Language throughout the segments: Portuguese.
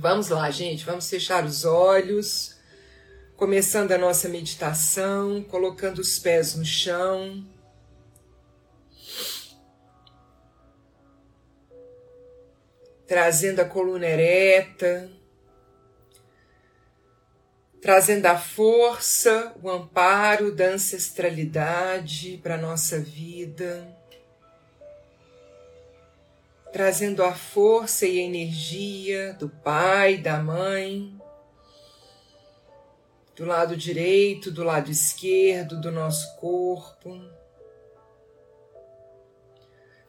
Vamos lá, gente, vamos fechar os olhos, começando a nossa meditação, colocando os pés no chão. Trazendo a coluna ereta, trazendo a força, o amparo da ancestralidade para a nossa vida trazendo a força e a energia do pai, da mãe, do lado direito, do lado esquerdo do nosso corpo.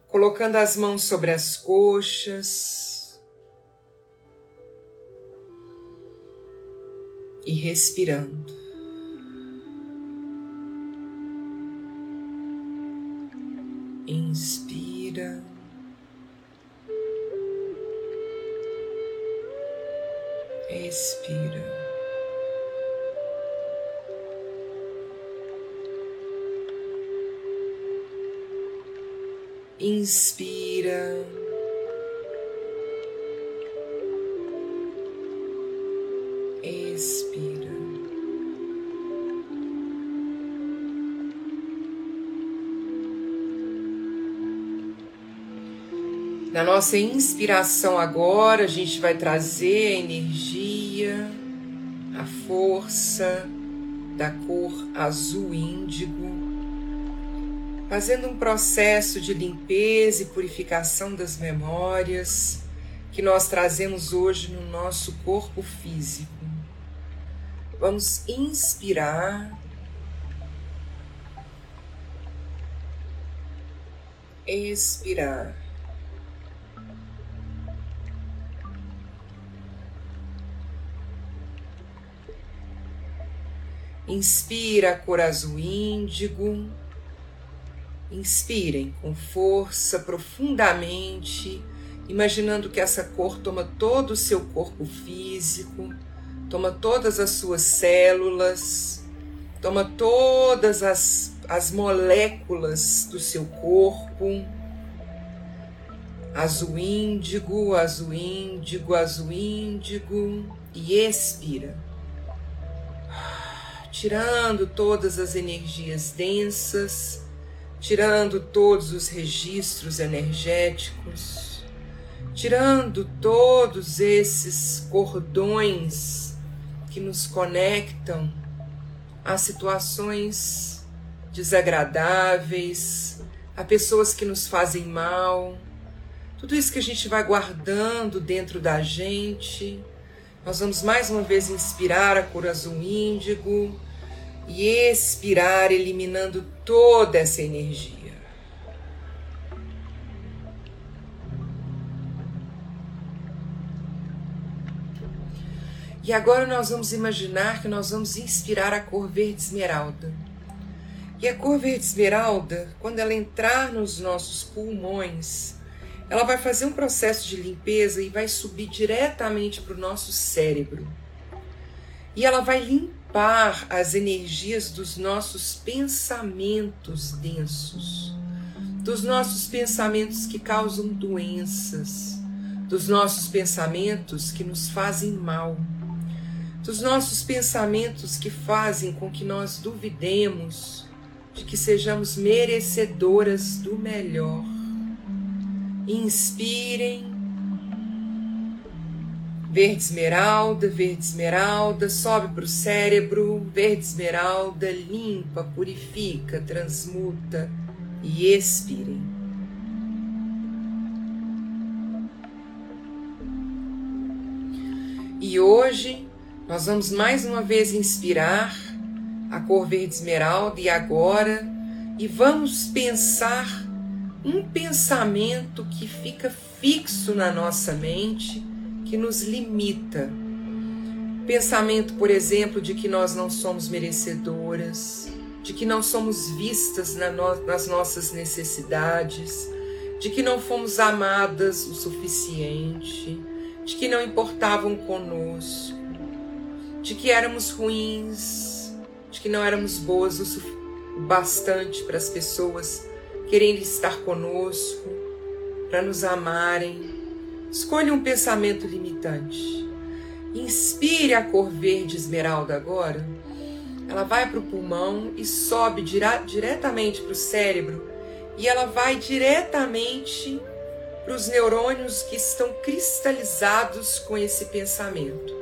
Colocando as mãos sobre as coxas e respirando. Inspira. expira. Inspira. Expira. Na nossa inspiração agora, a gente vai trazer a energia, a força da cor azul índigo, fazendo um processo de limpeza e purificação das memórias que nós trazemos hoje no nosso corpo físico. Vamos inspirar. Expirar. Inspira a cor azul índigo. Inspirem com força profundamente, imaginando que essa cor toma todo o seu corpo físico, toma todas as suas células, toma todas as, as moléculas do seu corpo. Azul índigo, azul índigo, azul índigo. E expira. Tirando todas as energias densas, tirando todos os registros energéticos, tirando todos esses cordões que nos conectam a situações desagradáveis, a pessoas que nos fazem mal, tudo isso que a gente vai guardando dentro da gente. Nós vamos mais uma vez inspirar a cor azul índigo e expirar, eliminando toda essa energia. E agora nós vamos imaginar que nós vamos inspirar a cor verde esmeralda. E a cor verde esmeralda, quando ela entrar nos nossos pulmões, ela vai fazer um processo de limpeza e vai subir diretamente para o nosso cérebro. E ela vai limpar as energias dos nossos pensamentos densos, dos nossos pensamentos que causam doenças, dos nossos pensamentos que nos fazem mal, dos nossos pensamentos que fazem com que nós duvidemos de que sejamos merecedoras do melhor. Inspirem. Verde esmeralda, verde esmeralda, sobe para o cérebro, verde esmeralda, limpa, purifica, transmuta e expirem. E hoje nós vamos mais uma vez inspirar a cor verde esmeralda e agora e vamos pensar um pensamento que fica fixo na nossa mente, que nos limita. Pensamento, por exemplo, de que nós não somos merecedoras, de que não somos vistas nas nossas necessidades, de que não fomos amadas o suficiente, de que não importavam conosco, de que éramos ruins, de que não éramos boas o bastante para as pessoas querendo estar conosco, para nos amarem. Escolha um pensamento limitante. Inspire a cor verde esmeralda agora ela vai para o pulmão e sobe dire diretamente para o cérebro e ela vai diretamente para os neurônios que estão cristalizados com esse pensamento.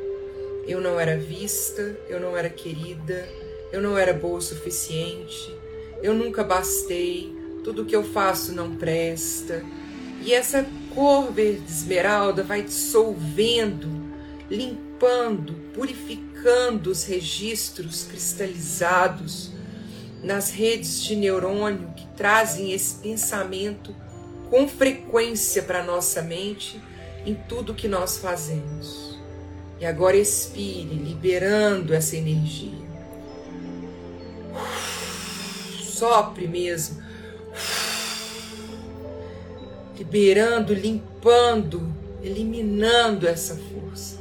Eu não era vista, eu não era querida, eu não era boa o suficiente, eu nunca bastei, tudo que eu faço não presta. E essa cor verde esmeralda vai dissolvendo, limpando, purificando os registros cristalizados nas redes de neurônio que trazem esse pensamento com frequência para nossa mente em tudo que nós fazemos. E agora expire, liberando essa energia. Sopre mesmo. Liberando, limpando, eliminando essa força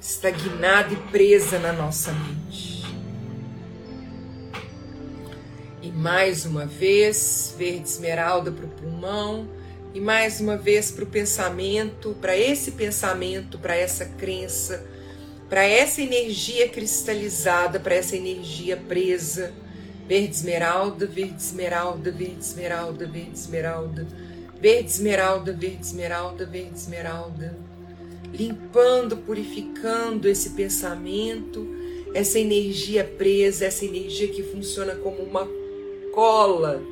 estagnada e presa na nossa mente. E mais uma vez, verde esmeralda para o pulmão, e mais uma vez para o pensamento, para esse pensamento, para essa crença, para essa energia cristalizada, para essa energia presa. Verde esmeralda, verde esmeralda, verde esmeralda, verde esmeralda, verde esmeralda, verde esmeralda, verde esmeralda. Limpando, purificando esse pensamento, essa energia presa, essa energia que funciona como uma cola,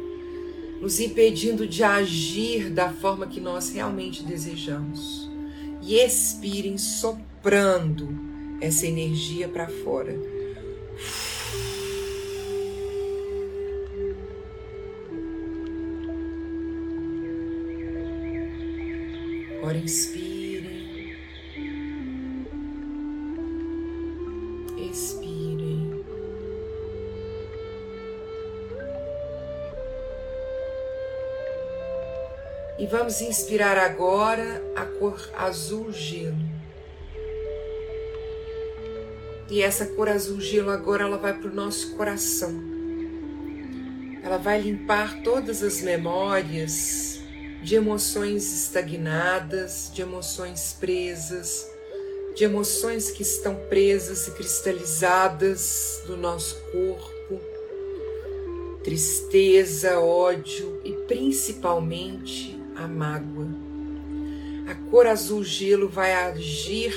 nos impedindo de agir da forma que nós realmente desejamos. E expirem soprando essa energia para fora. Agora inspire. E vamos inspirar agora a cor azul gelo. E essa cor azul gelo agora ela vai para o nosso coração. Ela vai limpar todas as memórias de emoções estagnadas, de emoções presas, de emoções que estão presas e cristalizadas do nosso corpo. Tristeza, ódio e principalmente a mágoa. A cor azul gelo vai agir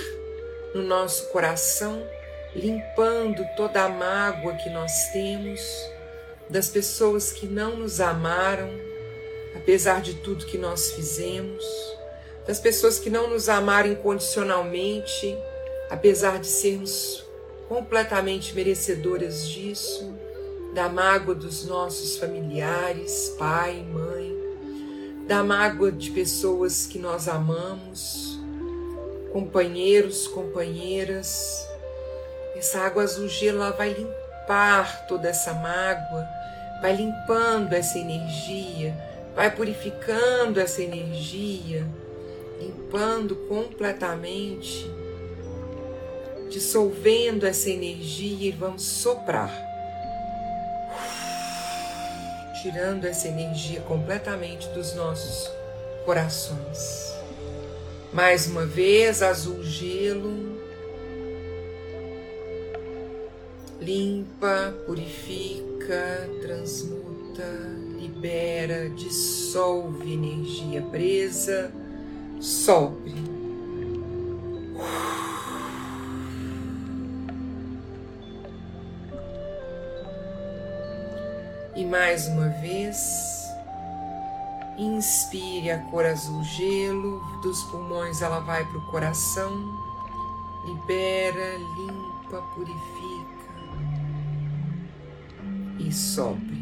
no nosso coração, limpando toda a mágoa que nós temos das pessoas que não nos amaram, apesar de tudo que nós fizemos, das pessoas que não nos amaram incondicionalmente, apesar de sermos completamente merecedoras disso, da mágoa dos nossos familiares, pai, mãe, da mágoa de pessoas que nós amamos, companheiros, companheiras. Essa água azul gelo vai limpar toda essa mágoa, vai limpando essa energia, vai purificando essa energia, limpando completamente, dissolvendo essa energia e vamos soprar tirando essa energia completamente dos nossos corações. Mais uma vez, azul gelo. Limpa, purifica, transmuta, libera, dissolve energia presa, solve. E mais uma vez, inspire a cor azul gelo, dos pulmões ela vai para o coração, libera, limpa, purifica e sopre.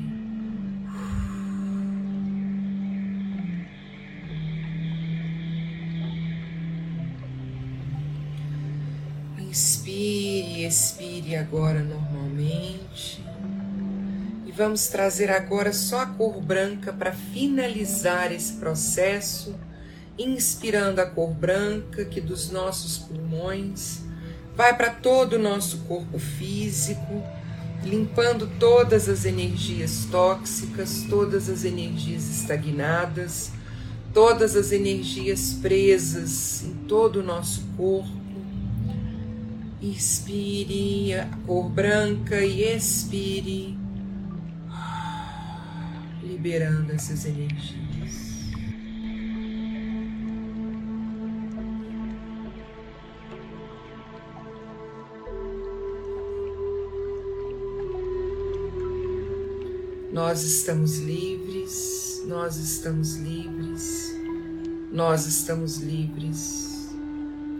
Inspire expire agora normalmente. Vamos trazer agora só a cor branca para finalizar esse processo, inspirando a cor branca que dos nossos pulmões vai para todo o nosso corpo físico, limpando todas as energias tóxicas, todas as energias estagnadas, todas as energias presas em todo o nosso corpo. Inspire a cor branca e expire liberando essas energias. Nós estamos livres, nós estamos livres, nós estamos livres,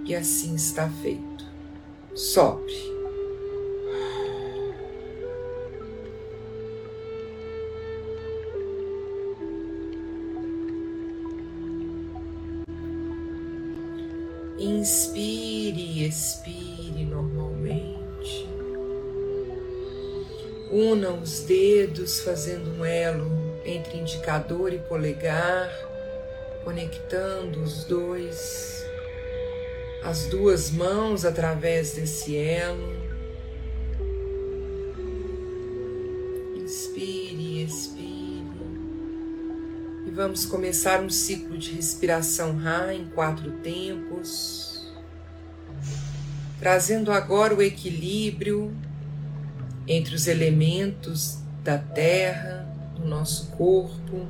e assim está feito. Sopre. Dedos fazendo um elo entre indicador e polegar, conectando os dois, as duas mãos através desse elo. Inspire expire. E vamos começar um ciclo de respiração Ra em quatro tempos, trazendo agora o equilíbrio entre os elementos da Terra, do nosso corpo,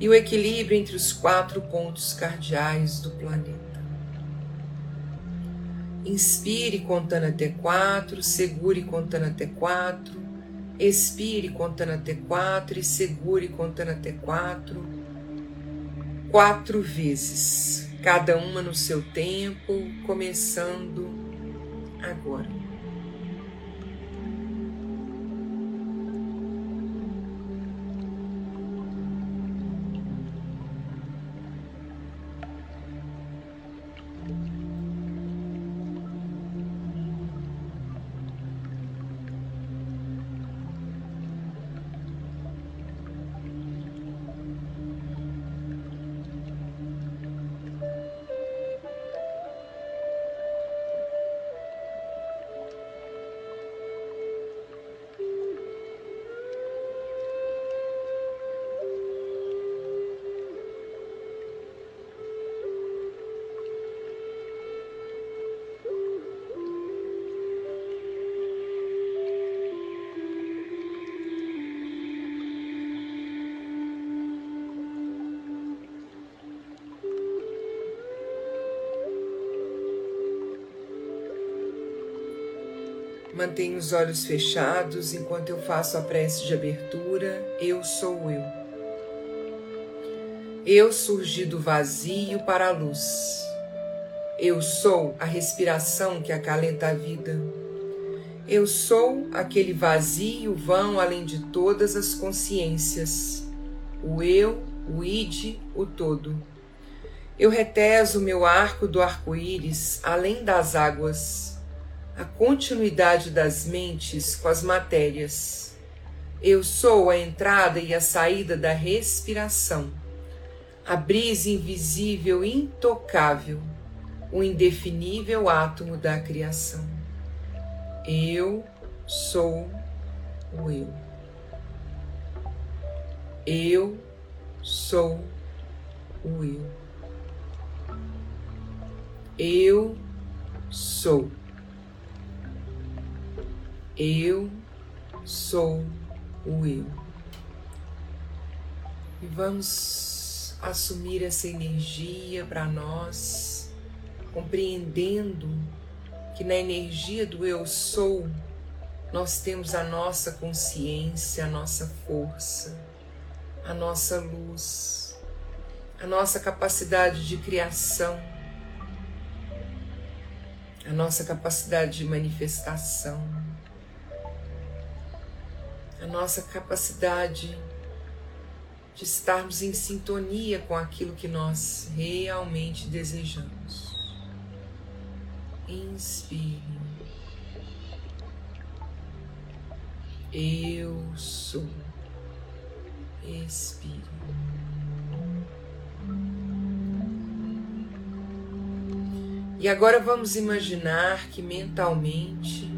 e o equilíbrio entre os quatro pontos cardeais do planeta. Inspire contando até quatro, segure contando até quatro Expire contando até quatro e segure contando até quatro. Quatro vezes, cada uma no seu tempo, começando agora. Mantenha os olhos fechados enquanto eu faço a prece de abertura. Eu sou eu. Eu surgi do vazio para a luz. Eu sou a respiração que acalenta a vida. Eu sou aquele vazio vão além de todas as consciências. O eu, o id, o todo. Eu reteso meu arco do arco-íris além das águas a continuidade das mentes com as matérias. Eu sou a entrada e a saída da respiração, a brisa invisível intocável, o indefinível átomo da criação. Eu sou o eu. Eu sou o eu. Eu sou. Eu sou o eu. E vamos assumir essa energia para nós, compreendendo que na energia do eu sou nós temos a nossa consciência, a nossa força, a nossa luz, a nossa capacidade de criação, a nossa capacidade de manifestação, a nossa capacidade de estarmos em sintonia com aquilo que nós realmente desejamos. Inspire. Eu sou. Expire. E agora vamos imaginar que mentalmente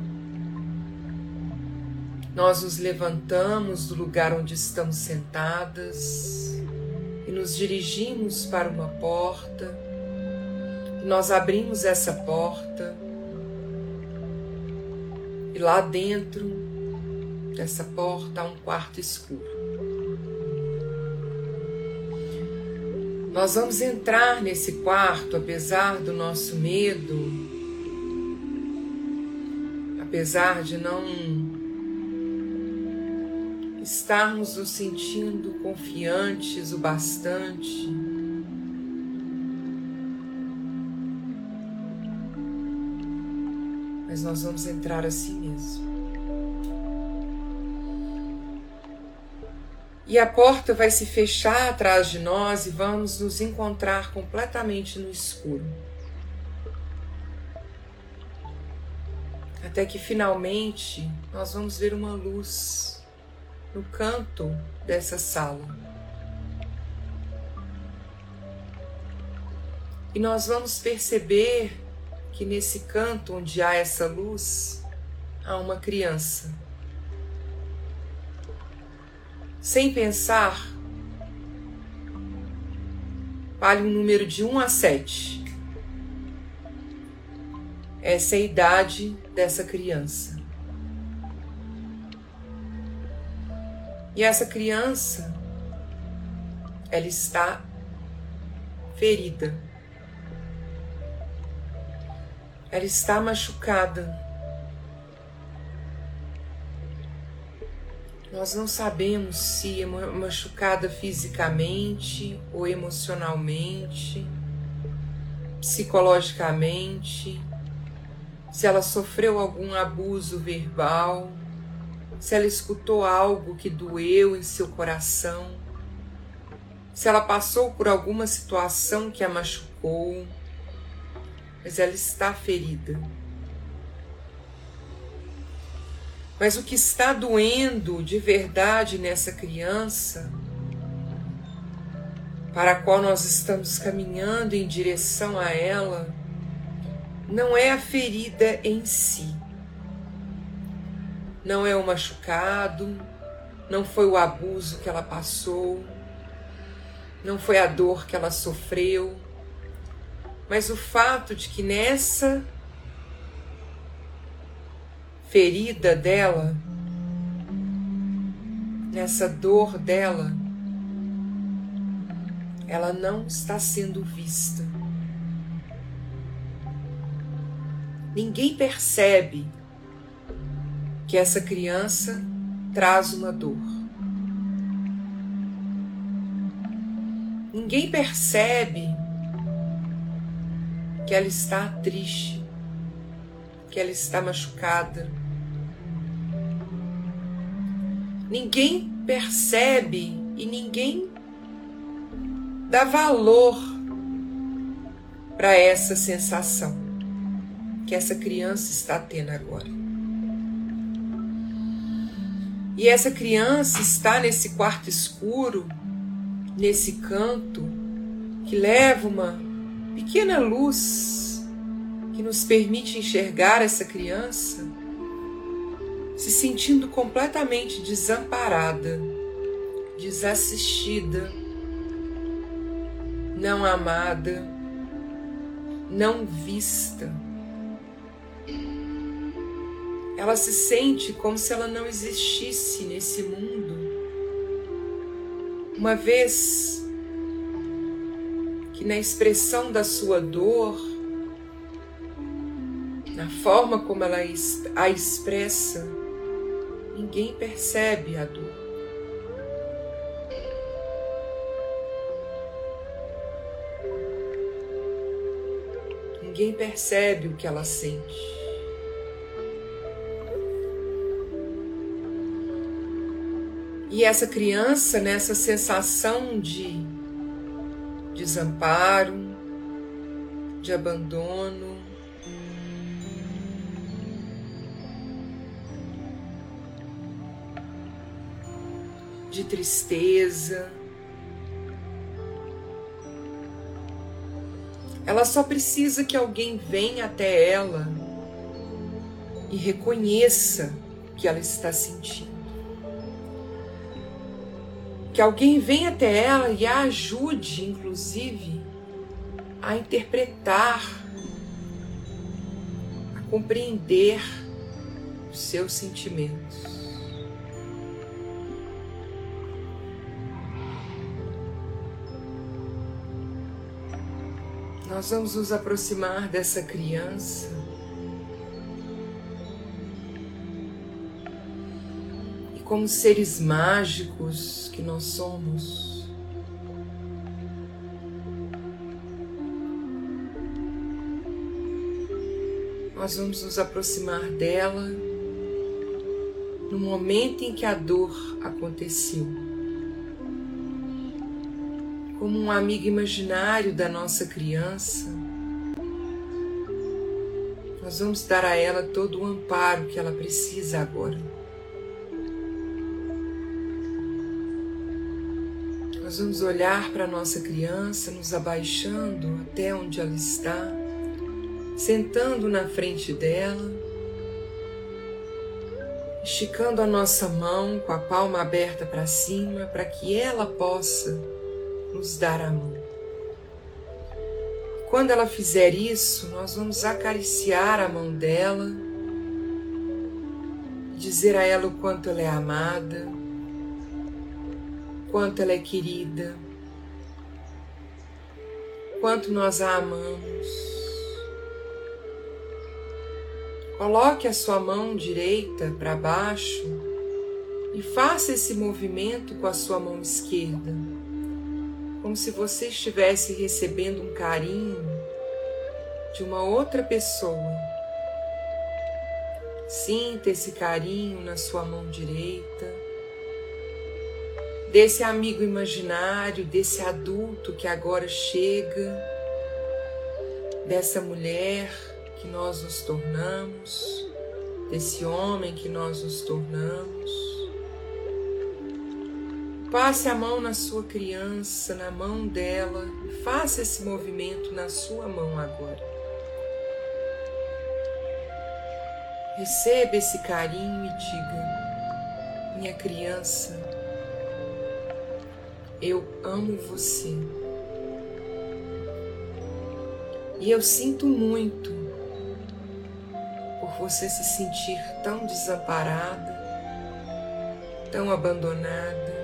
nós nos levantamos do lugar onde estamos sentadas e nos dirigimos para uma porta. Nós abrimos essa porta e lá dentro dessa porta há um quarto escuro. Nós vamos entrar nesse quarto, apesar do nosso medo, apesar de não estarmos nos sentindo confiantes o bastante. Mas nós vamos entrar assim mesmo. E a porta vai se fechar atrás de nós e vamos nos encontrar completamente no escuro. Até que finalmente nós vamos ver uma luz no canto dessa sala. E nós vamos perceber que nesse canto onde há essa luz, há uma criança sem pensar, vale um número de 1 a 7. Essa é a idade dessa criança. E essa criança, ela está ferida. Ela está machucada. Nós não sabemos se é machucada fisicamente ou emocionalmente, psicologicamente, se ela sofreu algum abuso verbal, se ela escutou algo que doeu em seu coração, se ela passou por alguma situação que a machucou, mas ela está ferida. Mas o que está doendo de verdade nessa criança, para a qual nós estamos caminhando em direção a ela, não é a ferida em si, não é o machucado, não foi o abuso que ela passou, não foi a dor que ela sofreu, mas o fato de que nessa ferida dela, nessa dor dela, ela não está sendo vista. Ninguém percebe que essa criança traz uma dor. Ninguém percebe que ela está triste, que ela está machucada ninguém percebe e ninguém dá valor para essa sensação que essa criança está tendo agora. E essa criança está nesse quarto escuro, nesse canto, que leva uma pequena luz que nos permite enxergar essa criança se sentindo completamente desamparada, desassistida, não amada, não vista. Ela se sente como se ela não existisse nesse mundo. Uma vez que na expressão da sua dor, na forma como ela a expressa, ninguém percebe a dor. Ninguém percebe o que ela sente. E essa criança, nessa sensação de desamparo, de abandono, de tristeza. Ela só precisa que alguém venha até ela e reconheça o que ela está sentindo. Que alguém venha até ela e a ajude, inclusive, a interpretar, a compreender os seus sentimentos. Nós vamos nos aproximar dessa criança. Como seres mágicos que nós somos, nós vamos nos aproximar dela no momento em que a dor aconteceu como um amigo imaginário da nossa criança, nós vamos dar a ela todo o amparo que ela precisa agora. Nós vamos olhar para a nossa criança, nos abaixando até onde ela está, sentando na frente dela, esticando a nossa mão com a palma aberta para cima, para que ela possa nos dar a mão. Quando ela fizer isso, nós vamos acariciar a mão dela, dizer a ela o quanto ela é amada, quanto ela é querida, quanto nós a amamos. Coloque a sua mão direita para baixo e faça esse movimento com a sua mão esquerda como se você estivesse recebendo um carinho de uma outra pessoa. Sinta esse carinho na sua mão direita, desse amigo imaginário, desse adulto que agora chega, dessa mulher que nós nos tornamos, desse homem que nós nos tornamos. Passe a mão na sua criança, na mão dela, faça esse movimento na sua mão agora. Receba esse carinho e diga: Minha criança, eu amo você. E eu sinto muito por você se sentir tão desamparada, tão abandonada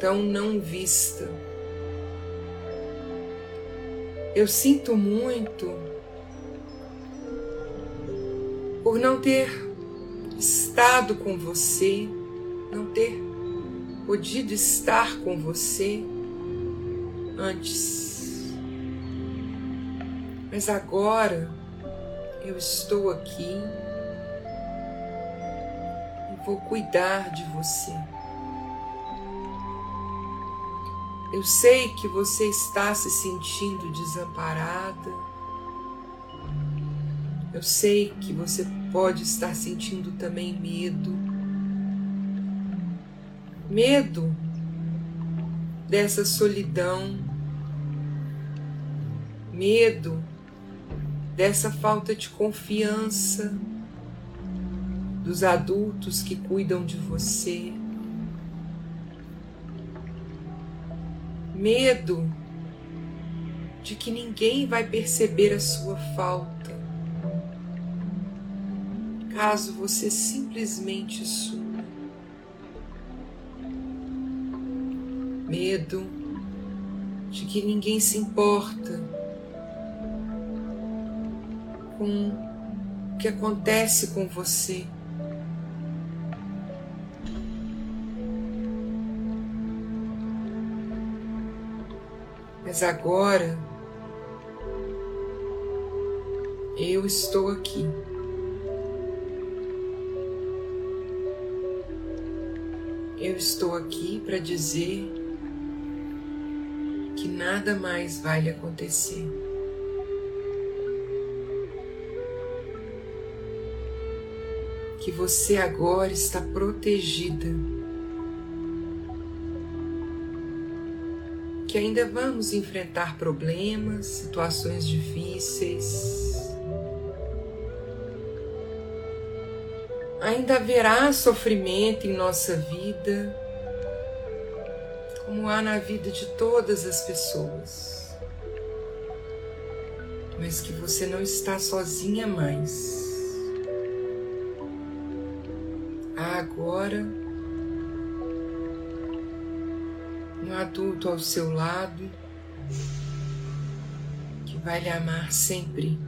tão não vista. Eu sinto muito por não ter estado com você, não ter podido estar com você antes. Mas agora eu estou aqui e vou cuidar de você. Eu sei que você está se sentindo desamparada. Eu sei que você pode estar sentindo também medo medo dessa solidão, medo dessa falta de confiança dos adultos que cuidam de você, medo de que ninguém vai perceber a sua falta caso você simplesmente suma. Medo de que ninguém se importa com o que acontece com você. Mas agora eu estou aqui. Eu estou aqui para dizer nada mais vai lhe acontecer. Que você agora está protegida. que ainda vamos enfrentar problemas, situações difíceis. Ainda haverá sofrimento em nossa vida, há na vida de todas as pessoas. Mas que você não está sozinha mais. Há agora um adulto ao seu lado que vai lhe amar sempre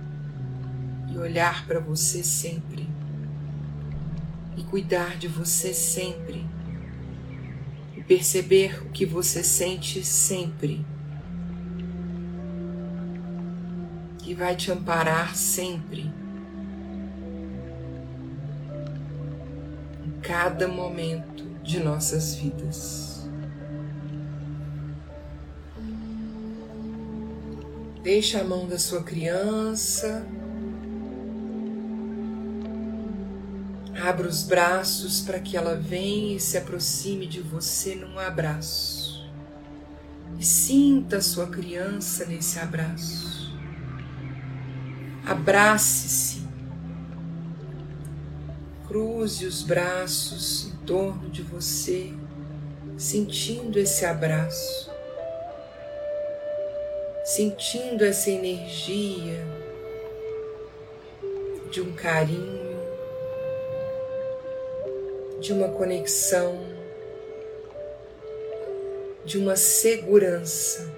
e olhar para você sempre e cuidar de você sempre perceber o que você sente sempre e vai te amparar sempre em cada momento de nossas vidas. Deixa a mão da sua criança. Abra os braços para que ela venha e se aproxime de você num abraço. E sinta a sua criança nesse abraço. Abrace-se. Cruze os braços em torno de você, sentindo esse abraço sentindo essa energia de um carinho, de uma conexão, de uma segurança.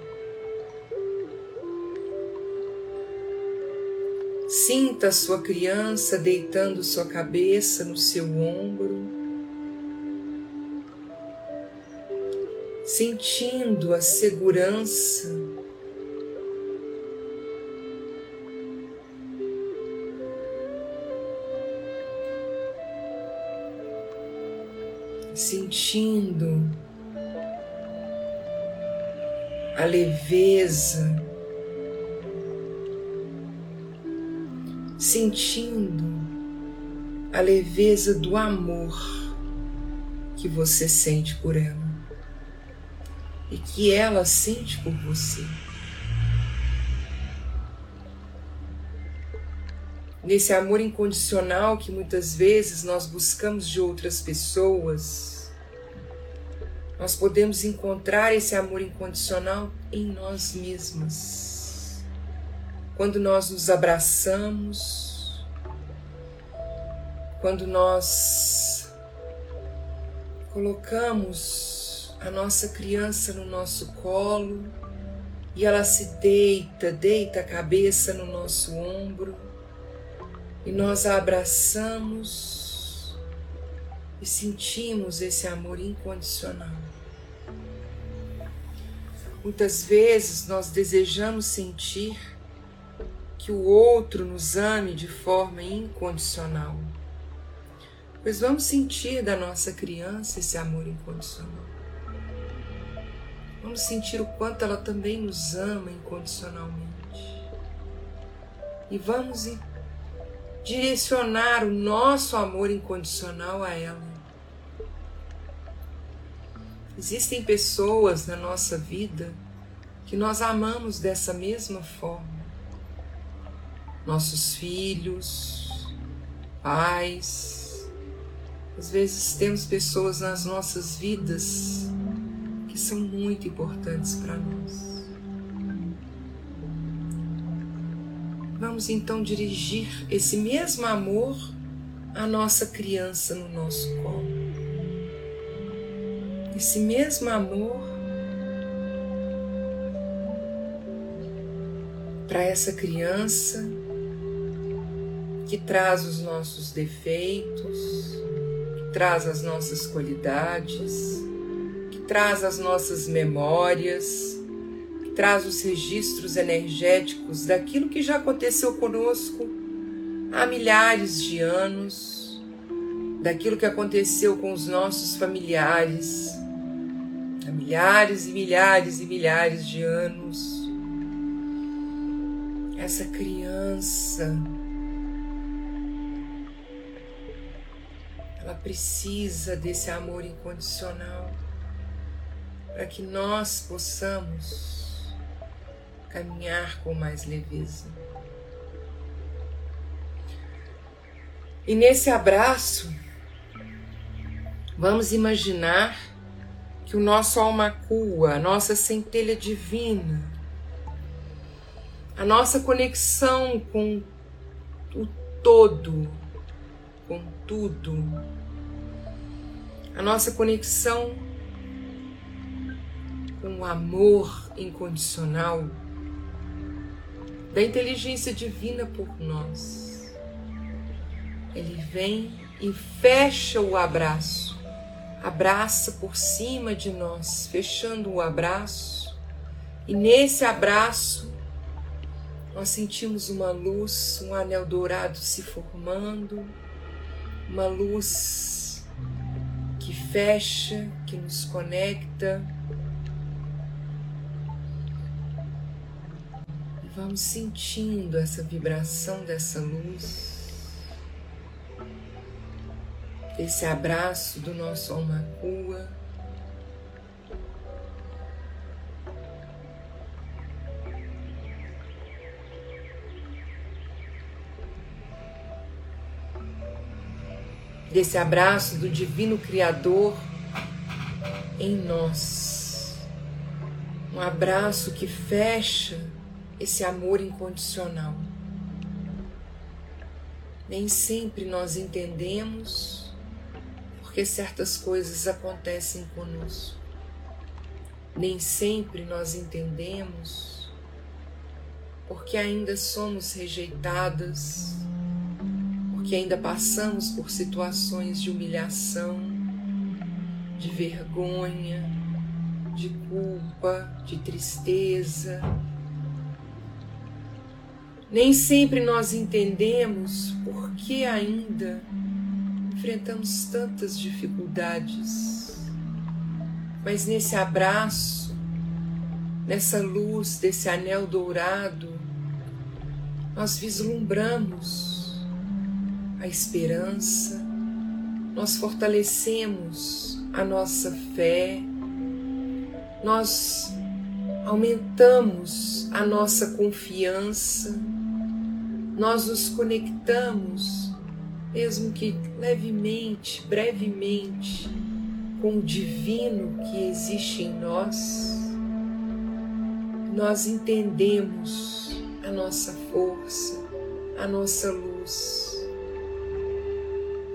Sinta sua criança deitando sua cabeça no seu ombro, sentindo a segurança sentindo a leveza, sentindo a leveza do amor que você sente por ela e que ela sente por você. Nesse amor incondicional que muitas vezes nós buscamos de outras pessoas, nós podemos encontrar esse amor incondicional em nós mesmas. Quando nós nos abraçamos, quando nós colocamos a nossa criança no nosso colo e ela se deita, deita a cabeça no nosso ombro e nós a abraçamos e sentimos esse amor incondicional. Muitas vezes nós desejamos sentir que o outro nos ame de forma incondicional. Pois vamos sentir da nossa criança esse amor incondicional. Vamos sentir o quanto ela também nos ama incondicionalmente. E vamos direcionar o nosso amor incondicional a ela. Existem pessoas na nossa vida que nós amamos dessa mesma forma. Nossos filhos, pais. Às vezes temos pessoas nas nossas vidas que são muito importantes para nós. Vamos então dirigir esse mesmo amor à nossa criança no nosso colo. Esse mesmo amor para essa criança que traz os nossos defeitos, que traz as nossas qualidades, que traz as nossas memórias traz os registros energéticos daquilo que já aconteceu conosco há milhares de anos, daquilo que aconteceu com os nossos familiares há milhares e milhares e milhares de anos. Essa criança, ela precisa desse amor incondicional para que nós possamos caminhar com mais leveza. E nesse abraço, vamos imaginar que o nosso alma cua, a nossa centelha divina, a nossa conexão com o todo, com tudo, a nossa conexão com o amor incondicional da inteligência divina por nós. Ele vem e fecha o abraço, abraça por cima de nós, fechando o abraço, e nesse abraço nós sentimos uma luz, um anel dourado se formando, uma luz que fecha, que nos conecta Vamos sentindo essa vibração dessa luz, esse abraço do nosso alma cua. Desse abraço do Divino Criador em nós. Um abraço que fecha esse amor incondicional. Nem sempre nós entendemos porque certas coisas acontecem conosco. Nem sempre nós entendemos porque ainda somos rejeitadas, porque ainda passamos por situações de humilhação, de vergonha, de culpa, de tristeza, nem sempre nós entendemos por que ainda enfrentamos tantas dificuldades. Mas nesse abraço, nessa luz desse anel dourado, nós vislumbramos a esperança, nós fortalecemos a nossa fé, nós aumentamos a nossa confiança nós nos conectamos, mesmo que levemente, brevemente, com o divino que existe em nós, nós entendemos a nossa força, a nossa luz.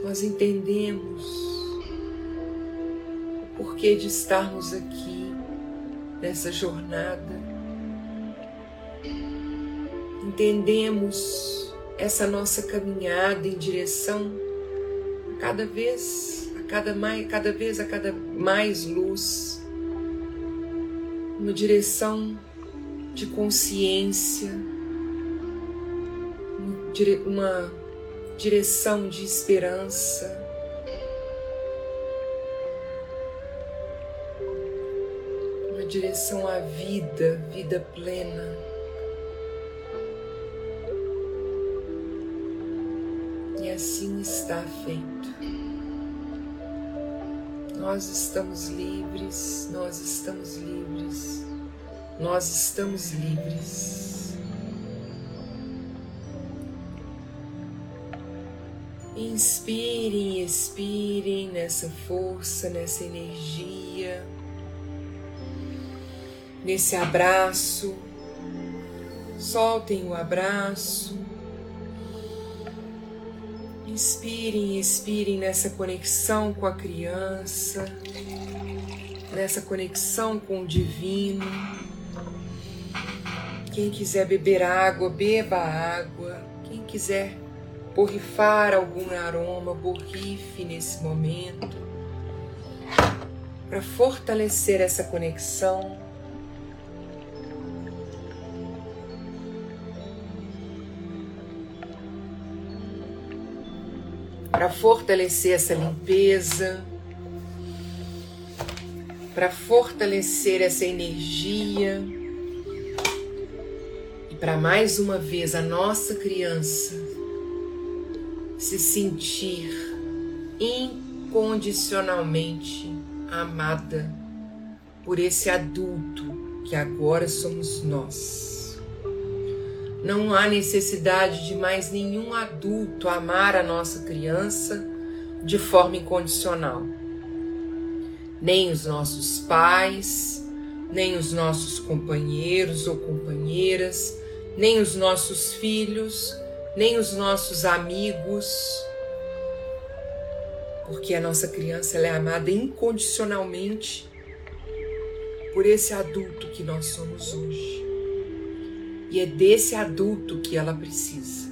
Nós entendemos o porquê de estarmos aqui nessa jornada entendemos essa nossa caminhada em direção cada vez a cada mais cada vez a cada mais luz uma direção de consciência uma direção de esperança. Uma direção à vida vida plena assim está feito. Nós estamos livres, nós estamos livres, nós estamos livres. Inspirem, expirem nessa força, nessa energia. nesse abraço. Soltem o abraço. Inspirem e expirem nessa conexão com a criança, nessa conexão com o divino. Quem quiser beber água, beba água. Quem quiser borrifar algum aroma, borrife nesse momento para fortalecer essa conexão. Para fortalecer essa limpeza, para fortalecer essa energia e para mais uma vez a nossa criança se sentir incondicionalmente amada por esse adulto que agora somos nós. Não há necessidade de mais nenhum adulto amar a nossa criança de forma incondicional. Nem os nossos pais, nem os nossos companheiros ou companheiras, nem os nossos filhos, nem os nossos amigos porque a nossa criança é amada incondicionalmente por esse adulto que nós somos hoje. E é desse adulto que ela precisa.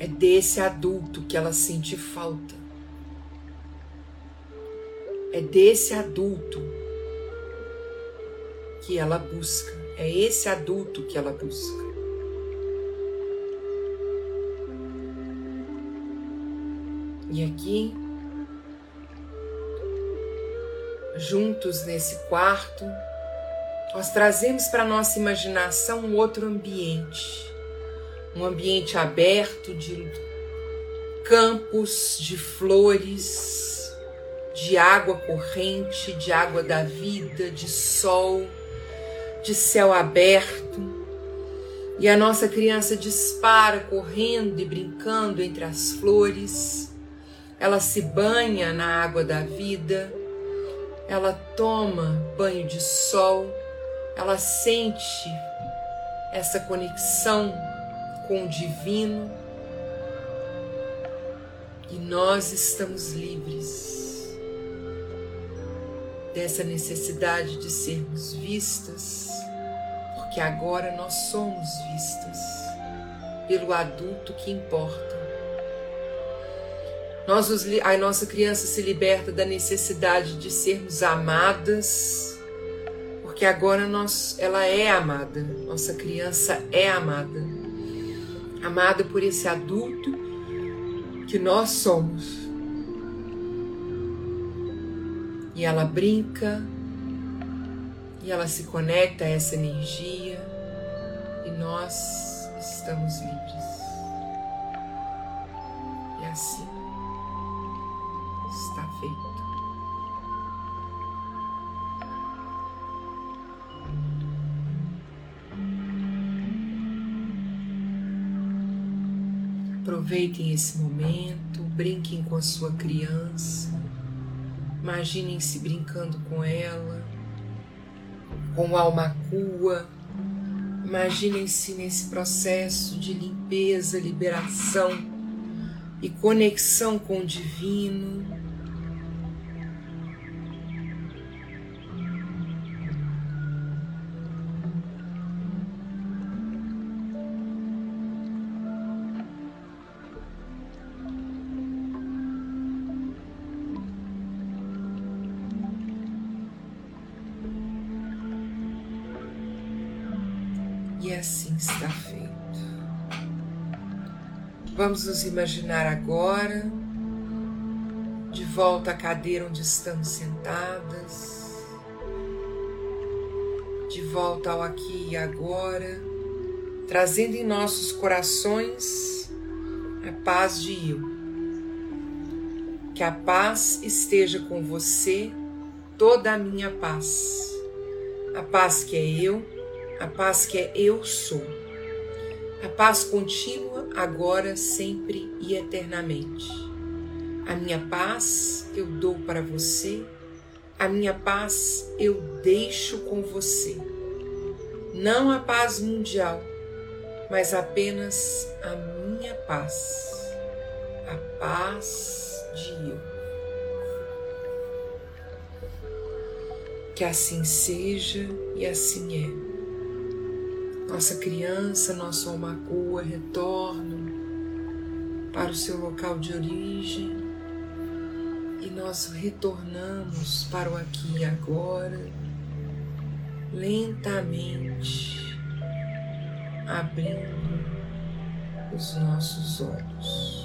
É desse adulto que ela sente falta. É desse adulto que ela busca. É esse adulto que ela busca. E aqui, juntos nesse quarto, nós trazemos para nossa imaginação um outro ambiente, um ambiente aberto de campos de flores, de água corrente, de água da vida, de sol, de céu aberto. E a nossa criança dispara correndo e brincando entre as flores. Ela se banha na água da vida, ela toma banho de sol, ela sente essa conexão com o divino. E nós estamos livres dessa necessidade de sermos vistas, porque agora nós somos vistas pelo adulto que importa. Nós a nossa criança se liberta da necessidade de sermos amadas, porque agora nós, ela é amada, nossa criança é amada, amada por esse adulto que nós somos. E ela brinca, e ela se conecta a essa energia, e nós estamos livres. E assim Aproveitem esse momento, brinquem com a sua criança, imaginem-se brincando com ela, com alma cua, imaginem-se nesse processo de limpeza, liberação e conexão com o divino. Nos imaginar agora de volta à cadeira onde estamos sentadas, de volta ao aqui e agora, trazendo em nossos corações a paz de eu. Que a paz esteja com você, toda a minha paz. A paz que é eu a paz que é eu sou, a paz contínua, agora, sempre e eternamente. A minha paz eu dou para você, A minha paz eu deixo com você. Não a paz mundial, mas apenas a minha paz. A paz de eu. Que assim seja e assim é. Nossa criança, nosso almacua retornam para o seu local de origem e nós retornamos para o aqui e agora, lentamente abrindo os nossos olhos.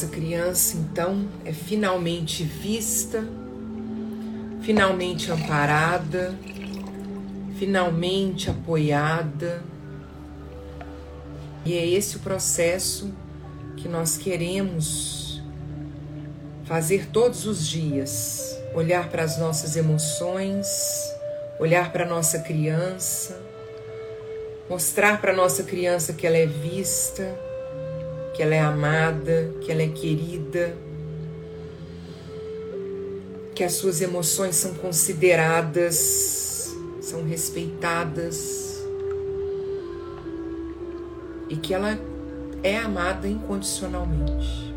Nossa criança, então, é finalmente vista, finalmente amparada, finalmente apoiada. E é esse o processo que nós queremos fazer todos os dias. Olhar para as nossas emoções, olhar para a nossa criança, mostrar para a nossa criança que ela é vista que ela é amada, que ela é querida, que as suas emoções são consideradas, são respeitadas e que ela é amada incondicionalmente.